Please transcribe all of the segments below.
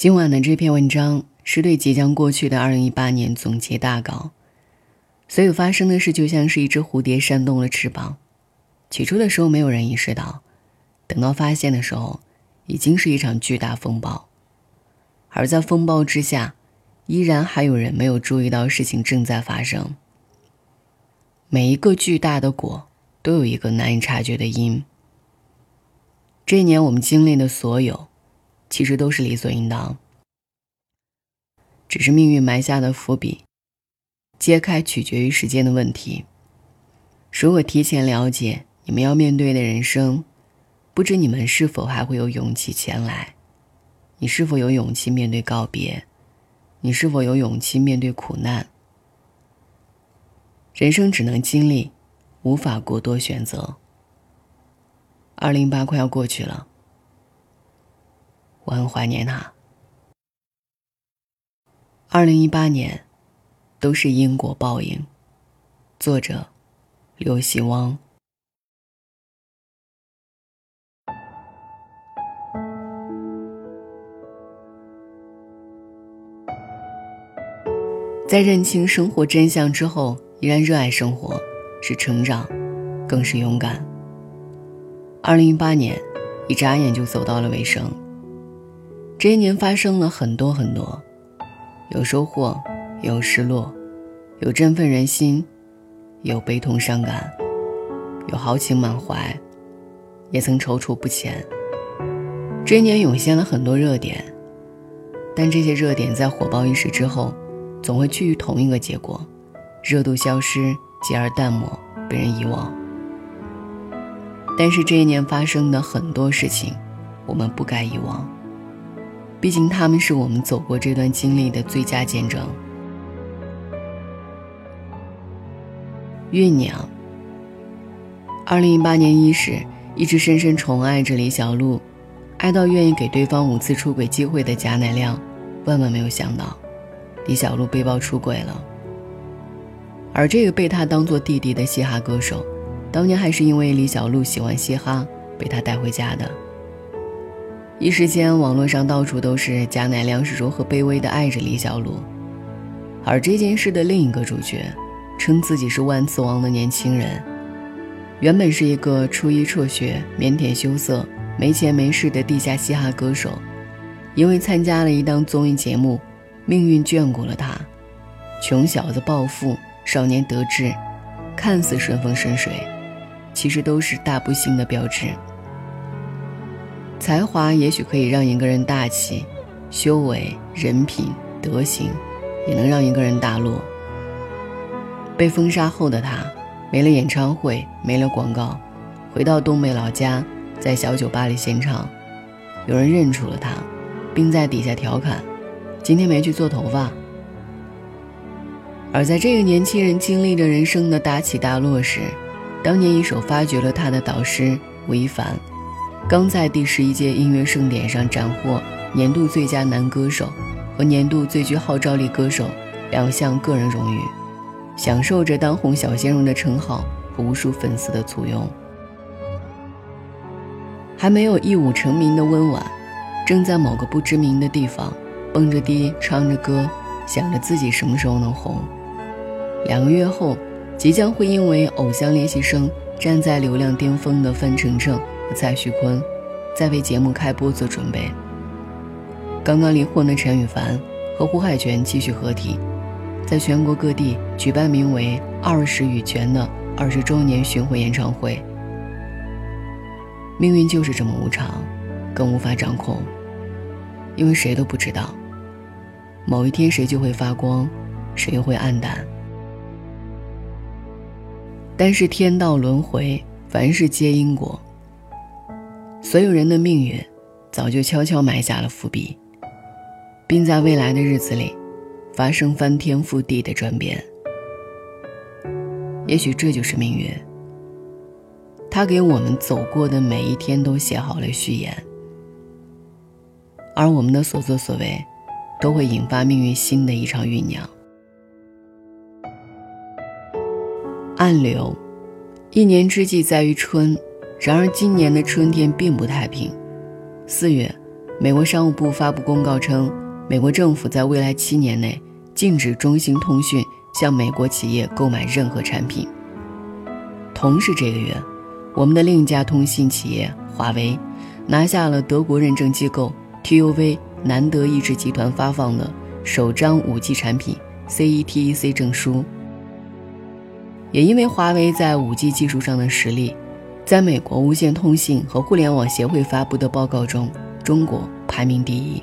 今晚的这篇文章是对即将过去的二零一八年总结大稿。所有发生的事就像是一只蝴蝶扇动了翅膀，起初的时候没有人意识到，等到发现的时候，已经是一场巨大风暴。而在风暴之下，依然还有人没有注意到事情正在发生。每一个巨大的果都有一个难以察觉的因。这一年我们经历的所有。其实都是理所应当，只是命运埋下的伏笔，揭开取决于时间的问题。如果提前了解你们要面对的人生，不知你们是否还会有勇气前来？你是否有勇气面对告别？你是否有勇气面对苦难？人生只能经历，无法过多选择。二零一八快要过去了。我很怀念他。二零一八年，都是因果报应。作者：刘希汪。在认清生活真相之后，依然热爱生活，是成长，更是勇敢。二零一八年，一眨眼就走到了尾声。这一年发生了很多很多，有收获，有失落，有振奋人心，有悲痛伤感，有豪情满怀，也曾踌躇不前。这一年涌现了很多热点，但这些热点在火爆一时之后，总会趋于同一个结果：热度消失，继而淡漠，被人遗忘。但是这一年发生的很多事情，我们不该遗忘。毕竟他们是我们走过这段经历的最佳见证。酝酿。二零一八年伊始，一直深深宠爱着李小璐，爱到愿意给对方五次出轨机会的贾乃亮，万万没有想到，李小璐被曝出轨了。而这个被他当做弟弟的嘻哈歌手，当年还是因为李小璐喜欢嘻哈，被他带回家的。一时间，网络上到处都是贾乃亮是如何卑微的爱着李小璐，而这件事的另一个主角，称自己是万磁王的年轻人，原本是一个初一辍学、腼腆羞涩、没钱没势的地下嘻哈歌手，因为参加了一档综艺节目，命运眷顾了他，穷小子暴富，少年得志，看似顺风顺水，其实都是大不幸的标志。才华也许可以让一个人大气，修为、人品、德行，也能让一个人大落。被封杀后的他，没了演唱会，没了广告，回到东北老家，在小酒吧里献唱，有人认出了他，并在底下调侃：“今天没去做头发。”而在这个年轻人经历着人生的大起大落时，当年一手发掘了他的导师吴亦凡。刚在第十一届音乐盛典上斩获年度最佳男歌手和年度最具号召力歌手两项个人荣誉，享受着当红小鲜肉的称号和无数粉丝的簇拥。还没有一舞成名的温婉，正在某个不知名的地方蹦着迪唱着歌，想着自己什么时候能红。两个月后，即将会因为偶像练习生站在流量巅峰的范丞丞。蔡徐坤在为节目开播做准备。刚刚离婚的陈羽凡和胡海泉继续合体，在全国各地举办名为“二十羽泉”的二十周年巡回演唱会。命运就是这么无常，更无法掌控，因为谁都不知道，某一天谁就会发光，谁又会暗淡。但是天道轮回，凡事皆因果。所有人的命运，早就悄悄埋下了伏笔，并在未来的日子里，发生翻天覆地的转变。也许这就是命运。他给我们走过的每一天都写好了序言，而我们的所作所为，都会引发命运新的一场酝酿。暗流，一年之计在于春。然而，今年的春天并不太平。四月，美国商务部发布公告称，美国政府在未来七年内禁止中兴通讯向美国企业购买任何产品。同是，这个月，我们的另一家通信企业华为拿下了德国认证机构 TUV 南德意志集团发放的首张 5G 产品 CETEC 证书。也因为华为在 5G 技术上的实力，在美国无线通信和互联网协会发布的报告中，中国排名第一。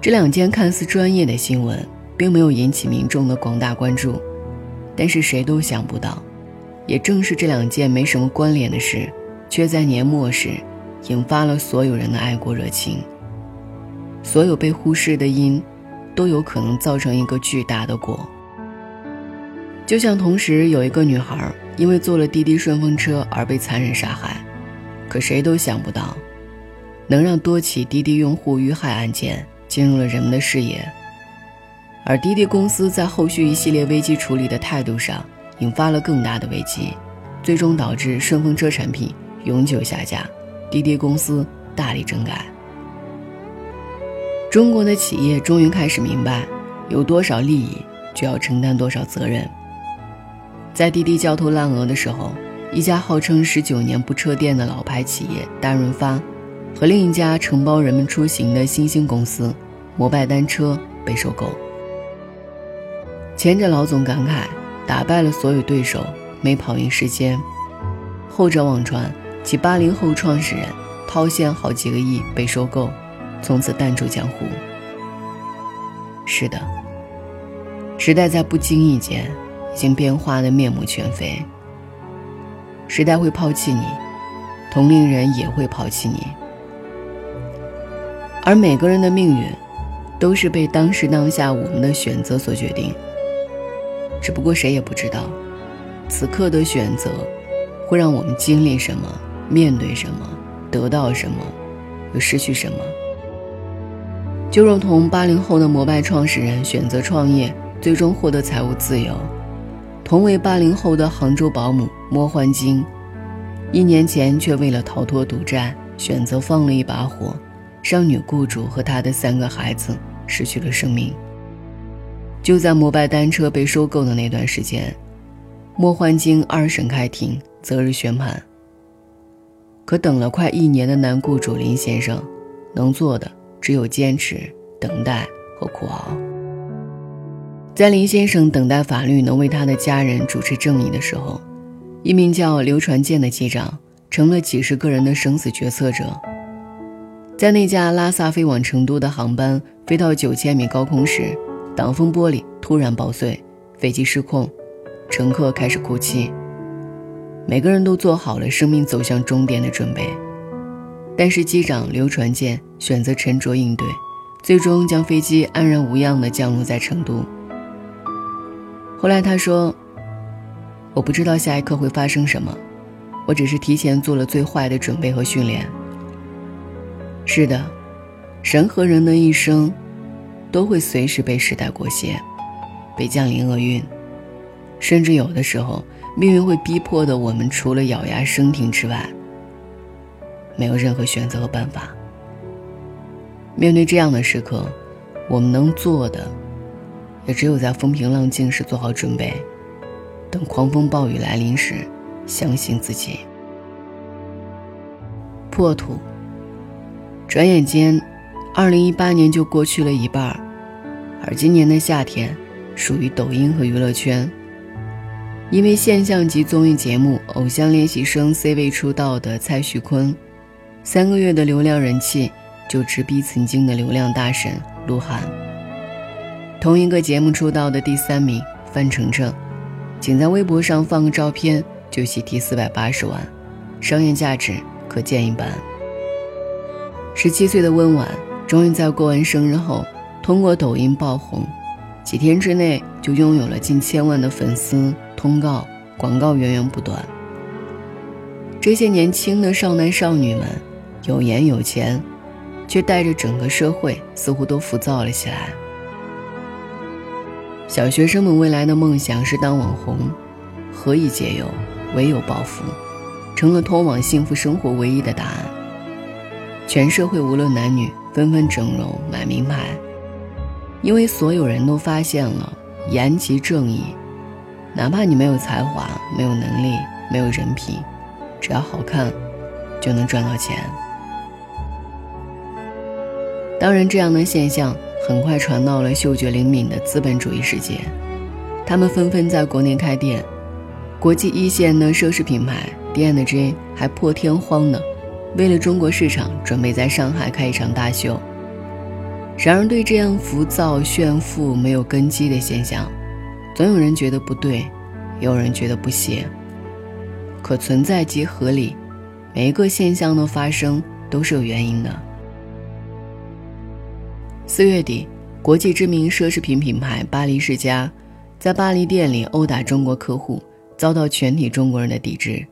这两件看似专业的新闻，并没有引起民众的广大关注，但是谁都想不到，也正是这两件没什么关联的事，却在年末时引发了所有人的爱国热情。所有被忽视的因，都有可能造成一个巨大的果。就像同时有一个女孩因为坐了滴滴顺风车而被残忍杀害，可谁都想不到，能让多起滴滴用户遇害案件进入了人们的视野。而滴滴公司在后续一系列危机处理的态度上，引发了更大的危机，最终导致顺风车产品永久下架，滴滴公司大力整改。中国的企业终于开始明白，有多少利益就要承担多少责任。在滴滴焦头烂额的时候，一家号称十九年不撤店的老牌企业大润发，和另一家承包人们出行的新兴公司摩拜单车被收购。前者老总感慨打败了所有对手，没跑赢时间；后者网传其八零后创始人掏现好几个亿被收购，从此淡出江湖。是的，时代在不经意间。已经变化的面目全非。时代会抛弃你，同龄人也会抛弃你，而每个人的命运，都是被当时当下我们的选择所决定。只不过谁也不知道，此刻的选择，会让我们经历什么，面对什么，得到什么，又失去什么。就如同八零后的摩拜创始人选择创业，最终获得财务自由。同为八零后的杭州保姆莫焕晶，一年前却为了逃脱赌债，选择放了一把火，让女雇主和她的三个孩子失去了生命。就在摩拜单车被收购的那段时间，莫焕晶二审开庭，择日宣判。可等了快一年的男雇主林先生，能做的只有坚持、等待和苦熬。在林先生等待法律能为他的家人主持正义的时候，一名叫刘传健的机长成了几十个人的生死决策者。在那架拉萨飞往成都的航班飞到九千米高空时，挡风玻璃突然爆碎，飞机失控，乘客开始哭泣。每个人都做好了生命走向终点的准备，但是机长刘传健选择沉着应对，最终将飞机安然无恙地降落在成都。后来他说：“我不知道下一刻会发生什么，我只是提前做了最坏的准备和训练。”是的，人和人的一生，都会随时被时代裹挟，被降临厄运，甚至有的时候，命运会逼迫的我们除了咬牙生挺之外，没有任何选择和办法。面对这样的时刻，我们能做的。也只有在风平浪静时做好准备，等狂风暴雨来临时，相信自己。破土。转眼间，二零一八年就过去了一半儿而今年的夏天，属于抖音和娱乐圈。因为现象级综艺节目《偶像练习生》C 位出道的蔡徐坤，三个月的流量人气就直逼曾经的流量大神鹿晗。同一个节目出道的第三名范丞丞，仅在微博上放个照片就喜提四百八十万，商业价值可见一斑。十七岁的温婉终于在过完生日后通过抖音爆红，几天之内就拥有了近千万的粉丝，通告广告源源不断。这些年轻的少男少女们有颜有钱，却带着整个社会似乎都浮躁了起来。小学生们未来的梦想是当网红，何以解忧，唯有暴富，成了通往幸福生活唯一的答案。全社会无论男女纷纷整容买名牌，因为所有人都发现了颜即正义，哪怕你没有才华、没有能力、没有人品，只要好看，就能赚到钱。当然，这样的现象很快传到了嗅觉灵敏的资本主义世界，他们纷纷在国内开店，国际一线的奢侈品牌 D&G 还破天荒呢。为了中国市场，准备在上海开一场大秀。然而，对这样浮躁炫富、没有根基的现象，总有人觉得不对，也有人觉得不屑。可存在即合理，每一个现象的发生都是有原因的。四月底，国际知名奢侈品品牌巴黎世家在巴黎店里殴打中国客户，遭到全体中国人的抵制。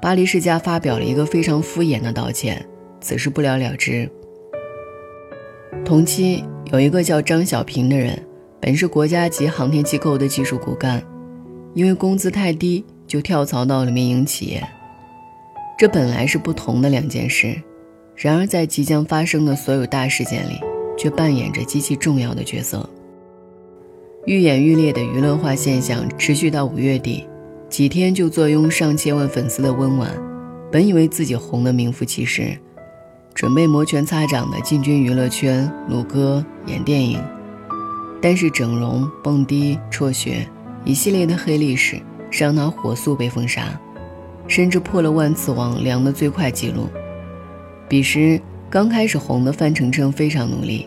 巴黎世家发表了一个非常敷衍的道歉，此事不了了之。同期有一个叫张小平的人，本是国家级航天机构的技术骨干，因为工资太低，就跳槽到了民营企业。这本来是不同的两件事，然而在即将发生的所有大事件里，却扮演着极其重要的角色。愈演愈烈的娱乐化现象持续到五月底。几天就坐拥上千万粉丝的温婉，本以为自己红得名副其实，准备摩拳擦掌的进军娱乐圈、录歌、演电影。但是整容、蹦迪、辍学一系列的黑历史，让他火速被封杀，甚至破了万磁王量的最快记录。彼时刚开始红的范丞丞非常努力，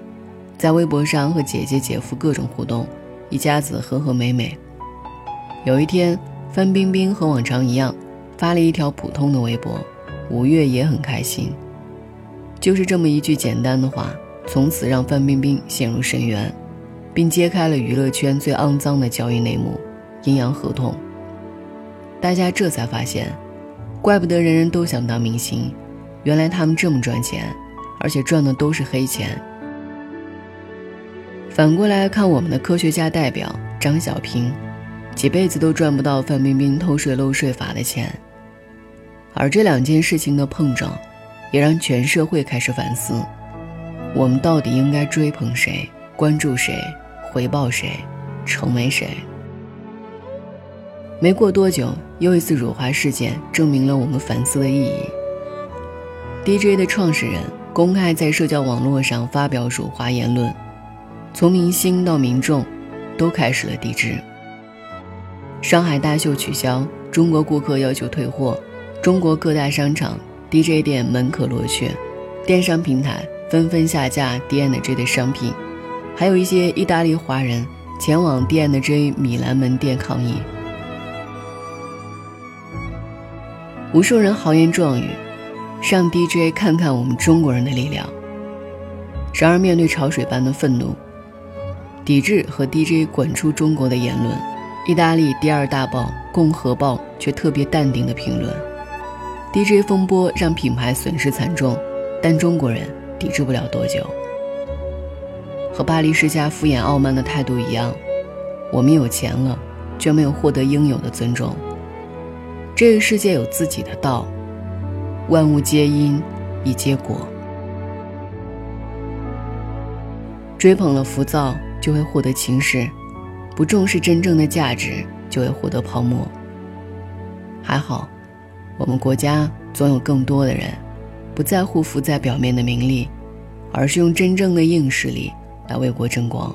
在微博上和姐姐、姐夫各种互动，一家子和和美美。有一天。范冰冰和往常一样，发了一条普通的微博，五月也很开心。就是这么一句简单的话，从此让范冰冰陷入深渊，并揭开了娱乐圈最肮脏的交易内幕——阴阳合同。大家这才发现，怪不得人人都想当明星，原来他们这么赚钱，而且赚的都是黑钱。反过来看，我们的科学家代表张小平。几辈子都赚不到范冰冰偷税漏税法的钱，而这两件事情的碰撞，也让全社会开始反思：我们到底应该追捧谁、关注谁、回报谁、成为谁？没过多久，又一次辱华事件证明了我们反思的意义。DJ 的创始人公开在社交网络上发表辱华言论，从明星到民众，都开始了抵制。上海大秀取消，中国顾客要求退货，中国各大商场 DJ 店门可罗雀，电商平台纷纷下架 D&G 的商品，还有一些意大利华人前往 DNG 米兰门店抗议。无数人豪言壮语，让 DJ 看看我们中国人的力量。然而，面对潮水般的愤怒、抵制和 DJ 滚出中国的言论。意大利第二大报《共和报》却特别淡定的评论：“DJ 风波让品牌损失惨重，但中国人抵制不了多久。”和巴黎世家敷衍傲慢的态度一样，我们有钱了，却没有获得应有的尊重。这个世界有自己的道，万物皆因，亦皆果。追捧了浮躁，就会获得情势。不重视真正的价值，就会获得泡沫。还好，我们国家总有更多的人，不在乎浮在表面的名利，而是用真正的硬实力来为国争光。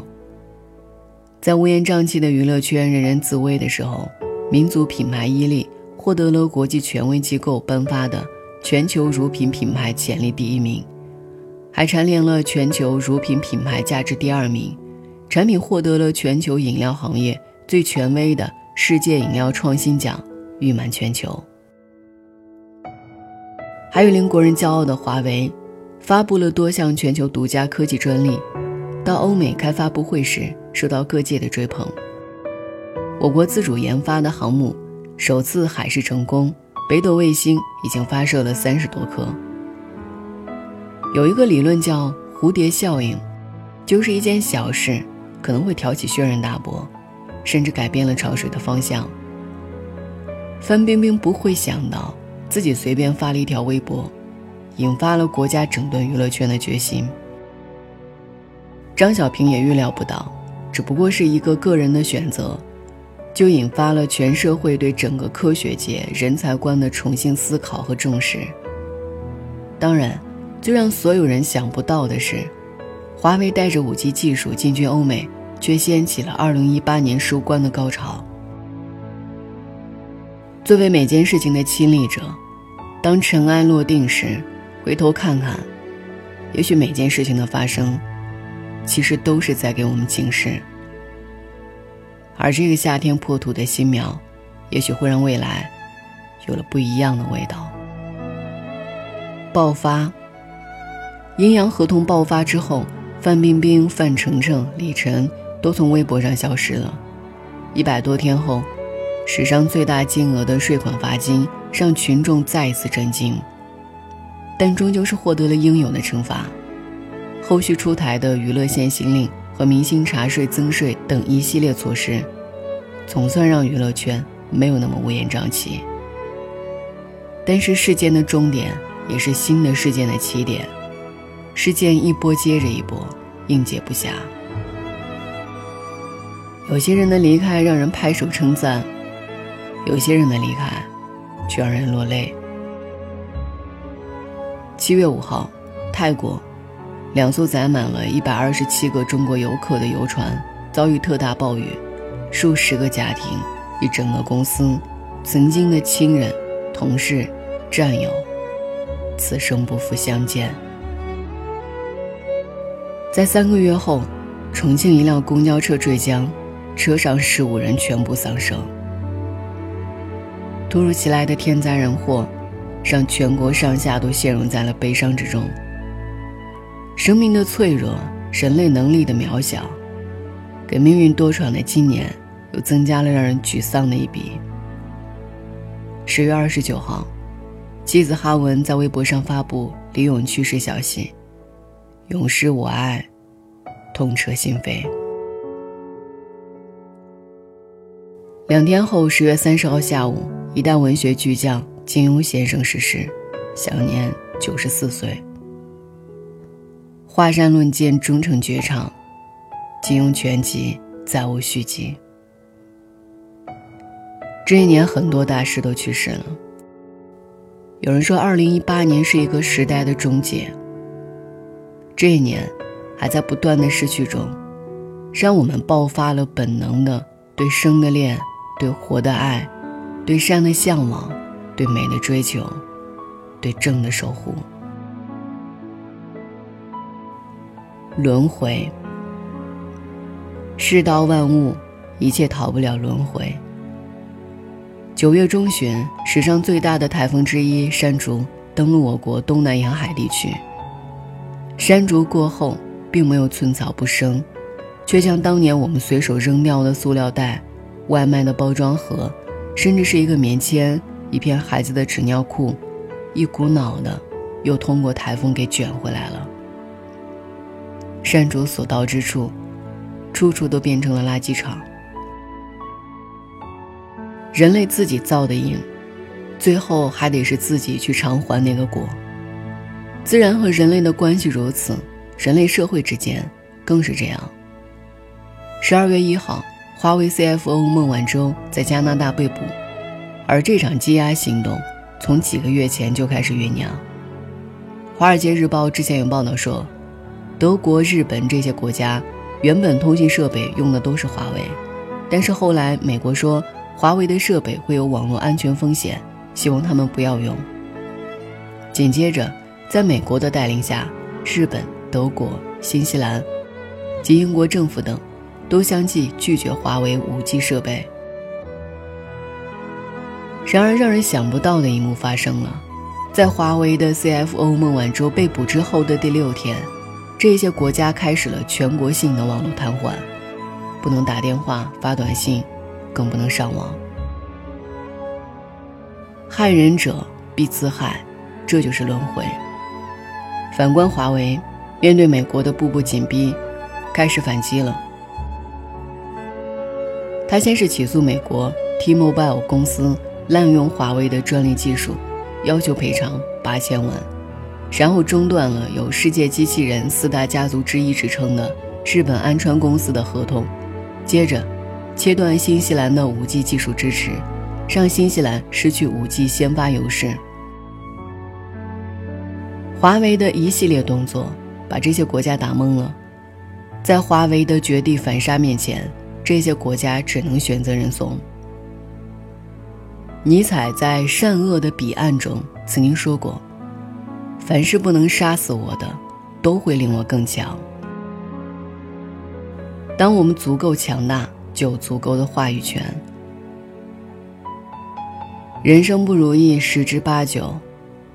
在乌烟瘴气的娱乐圈人人自危的时候，民族品牌伊利获得了国际权威机构颁发的全球乳品品牌潜力第一名，还蝉联了全球乳品品牌价值第二名。产品获得了全球饮料行业最权威的世界饮料创新奖，誉满全球。还有令国人骄傲的华为，发布了多项全球独家科技专利，到欧美开发布会时受到各界的追捧。我国自主研发的航母首次海试成功，北斗卫星已经发射了三十多颗。有一个理论叫蝴蝶效应，就是一件小事。可能会挑起轩然大波，甚至改变了潮水的方向。范冰冰不会想到，自己随便发了一条微博，引发了国家整顿娱乐圈的决心。张小平也预料不到，只不过是一个个人的选择，就引发了全社会对整个科学界人才观的重新思考和重视。当然，最让所有人想不到的是，华为带着 5G 技术进军欧美，却掀起了2018年收官的高潮。作为每件事情的亲历者，当尘埃落定时，回头看看，也许每件事情的发生。其实都是在给我们警示，而这个夏天破土的新苗，也许会让未来有了不一样的味道。爆发，阴阳合同爆发之后，范冰冰、范丞丞、李晨都从微博上消失了。一百多天后，史上最大金额的税款罚金让群众再一次震惊，但终究是获得了应有的惩罚。后续出台的娱乐限行令和明星查税增税等一系列措施，总算让娱乐圈没有那么乌烟瘴气。但是事件的终点也是新的事件的起点，事件一波接着一波，应接不暇。有些人的离开让人拍手称赞，有些人的离开却让人落泪。七月五号，泰国。两艘载满了一百二十七个中国游客的游船遭遇特大暴雨，数十个家庭一整个公司曾经的亲人、同事、战友，此生不复相见。在三个月后，重庆一辆公交车坠江，车上十五人全部丧生。突如其来的天灾人祸，让全国上下都陷入在了悲伤之中。生命的脆弱，人类能力的渺小，给命运多舛的今年又增加了让人沮丧的一笔。十月二十九号，妻子哈文在微博上发布李咏去世消息，永失我爱，痛彻心扉。两天后，十月三十号下午，一代文学巨匠金庸先生逝世，享年九十四岁。华山论剑终成绝唱，金庸全集再无续集。这一年很多大师都去世了。有人说，二零一八年是一个时代的终结。这一年，还在不断的失去中，让我们爆发了本能的对生的恋、对活的爱、对善的向往、对美的追求、对正的守护。轮回，世道万物，一切逃不了轮回。九月中旬，史上最大的台风之一山竹登陆我国东南沿海地区。山竹过后，并没有寸草不生，却像当年我们随手扔掉的塑料袋、外卖的包装盒，甚至是一个棉签、一片孩子的纸尿裤，一股脑的又通过台风给卷回来了。山竹所到之处，处处都变成了垃圾场。人类自己造的因，最后还得是自己去偿还那个果。自然和人类的关系如此，人类社会之间更是这样。十二月一号，华为 CFO 孟晚舟在加拿大被捕，而这场羁押行动从几个月前就开始酝酿。《华尔街日报》之前有报道说。德国、日本这些国家原本通信设备用的都是华为，但是后来美国说华为的设备会有网络安全风险，希望他们不要用。紧接着，在美国的带领下，日本、德国、新西兰及英国政府等都相继拒绝华为 5G 设备。然而，让人想不到的一幕发生了，在华为的 CFO 孟晚舟被捕之后的第六天。这些国家开始了全国性的网络瘫痪，不能打电话、发短信，更不能上网。害人者必自害，这就是轮回。反观华为，面对美国的步步紧逼，开始反击了。他先是起诉美国 T-Mobile 公司滥用华为的专利技术，要求赔偿八千万。然后中断了有“世界机器人四大家族之一”之称的日本安川公司的合同，接着切断新西兰的 5G 技术支持，让新西兰失去 5G 先发优势。华为的一系列动作把这些国家打懵了，在华为的绝地反杀面前，这些国家只能选择认怂。尼采在《善恶的彼岸》中曾经说过：“凡是不能杀死我的，都会令我更强。”当我们足够强大，就有足够的话语权。人生不如意十之八九，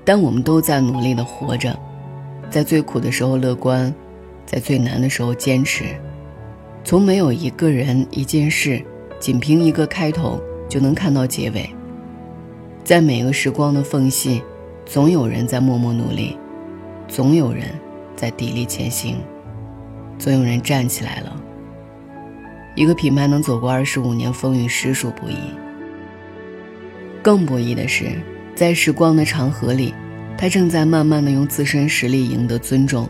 但我们都在努力的活着，在最苦的时候乐观，在最难的时候坚持。从没有一个人、一件事，仅凭一个开头就能看到结尾。在每个时光的缝隙，总有人在默默努力，总有人在砥砺前行，总有人站起来了。一个品牌能走过二十五年风雨，实属不易。更不易的是，在时光的长河里，他正在慢慢的用自身实力赢得尊重，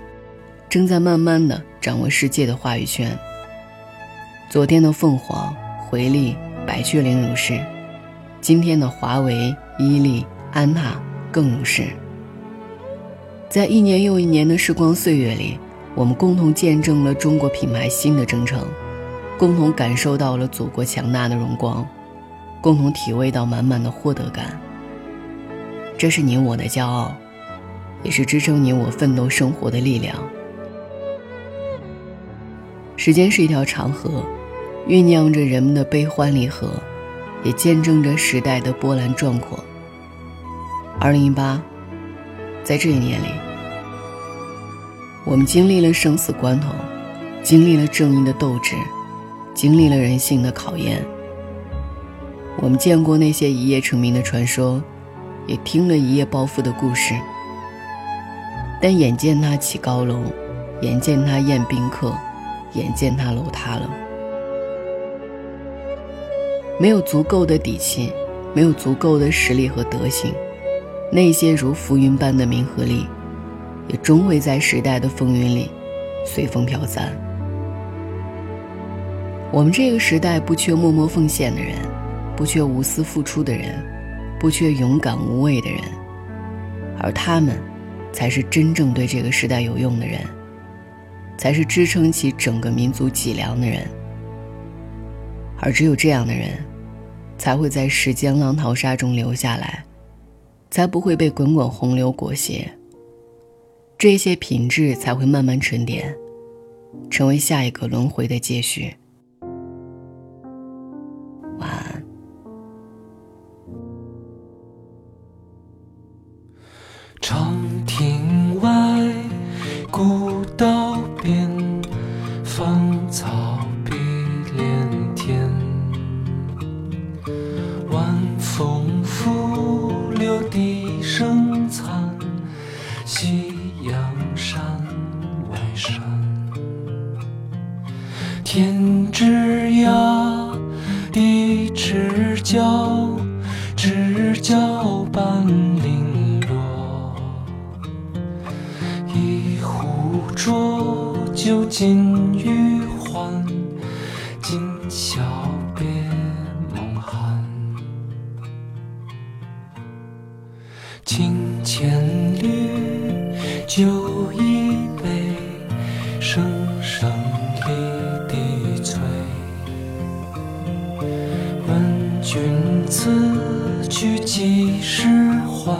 正在慢慢的掌握世界的话语权。昨天的凤凰、回力、百雀羚如是。今天的华为、伊利、安踏更是。在一年又一年的时光岁月里，我们共同见证了中国品牌新的征程，共同感受到了祖国强大的荣光，共同体味到满满的获得感。这是你我的骄傲，也是支撑你我奋斗生活的力量。时间是一条长河，酝酿着人们的悲欢离合。也见证着时代的波澜壮阔。二零一八，在这一年里，我们经历了生死关头，经历了正义的斗志，经历了人性的考验。我们见过那些一夜成名的传说，也听了一夜暴富的故事。但眼见他起高楼，眼见他宴宾客，眼见他楼塌了。没有足够的底气，没有足够的实力和德行，那些如浮云般的名和利，也终会在时代的风云里随风飘散。我们这个时代不缺默默奉献的人，不缺无私付出的人，不缺勇敢无畏的人，而他们，才是真正对这个时代有用的人，才是支撑起整个民族脊梁的人。而只有这样的人。才会在时间浪淘沙中留下来，才不会被滚滚洪流裹挟。这些品质才会慢慢沉淀，成为下一个轮回的接续。晚安。长亭外，古道边，芳草碧连。天晚风拂留笛声残，夕几时还？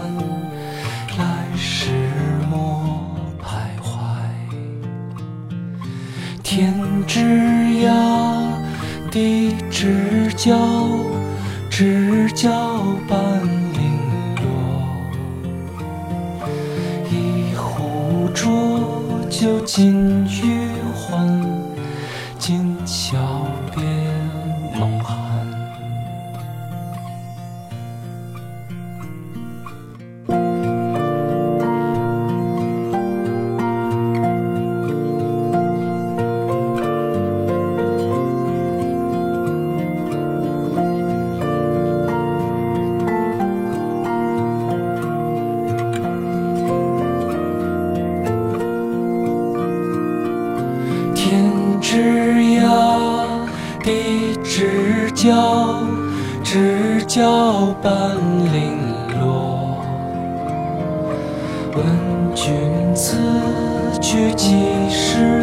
来时莫徘徊。天之涯，地之角，知交半零落。一壶浊酒尽余角，枝角半零落。问君此去几？时。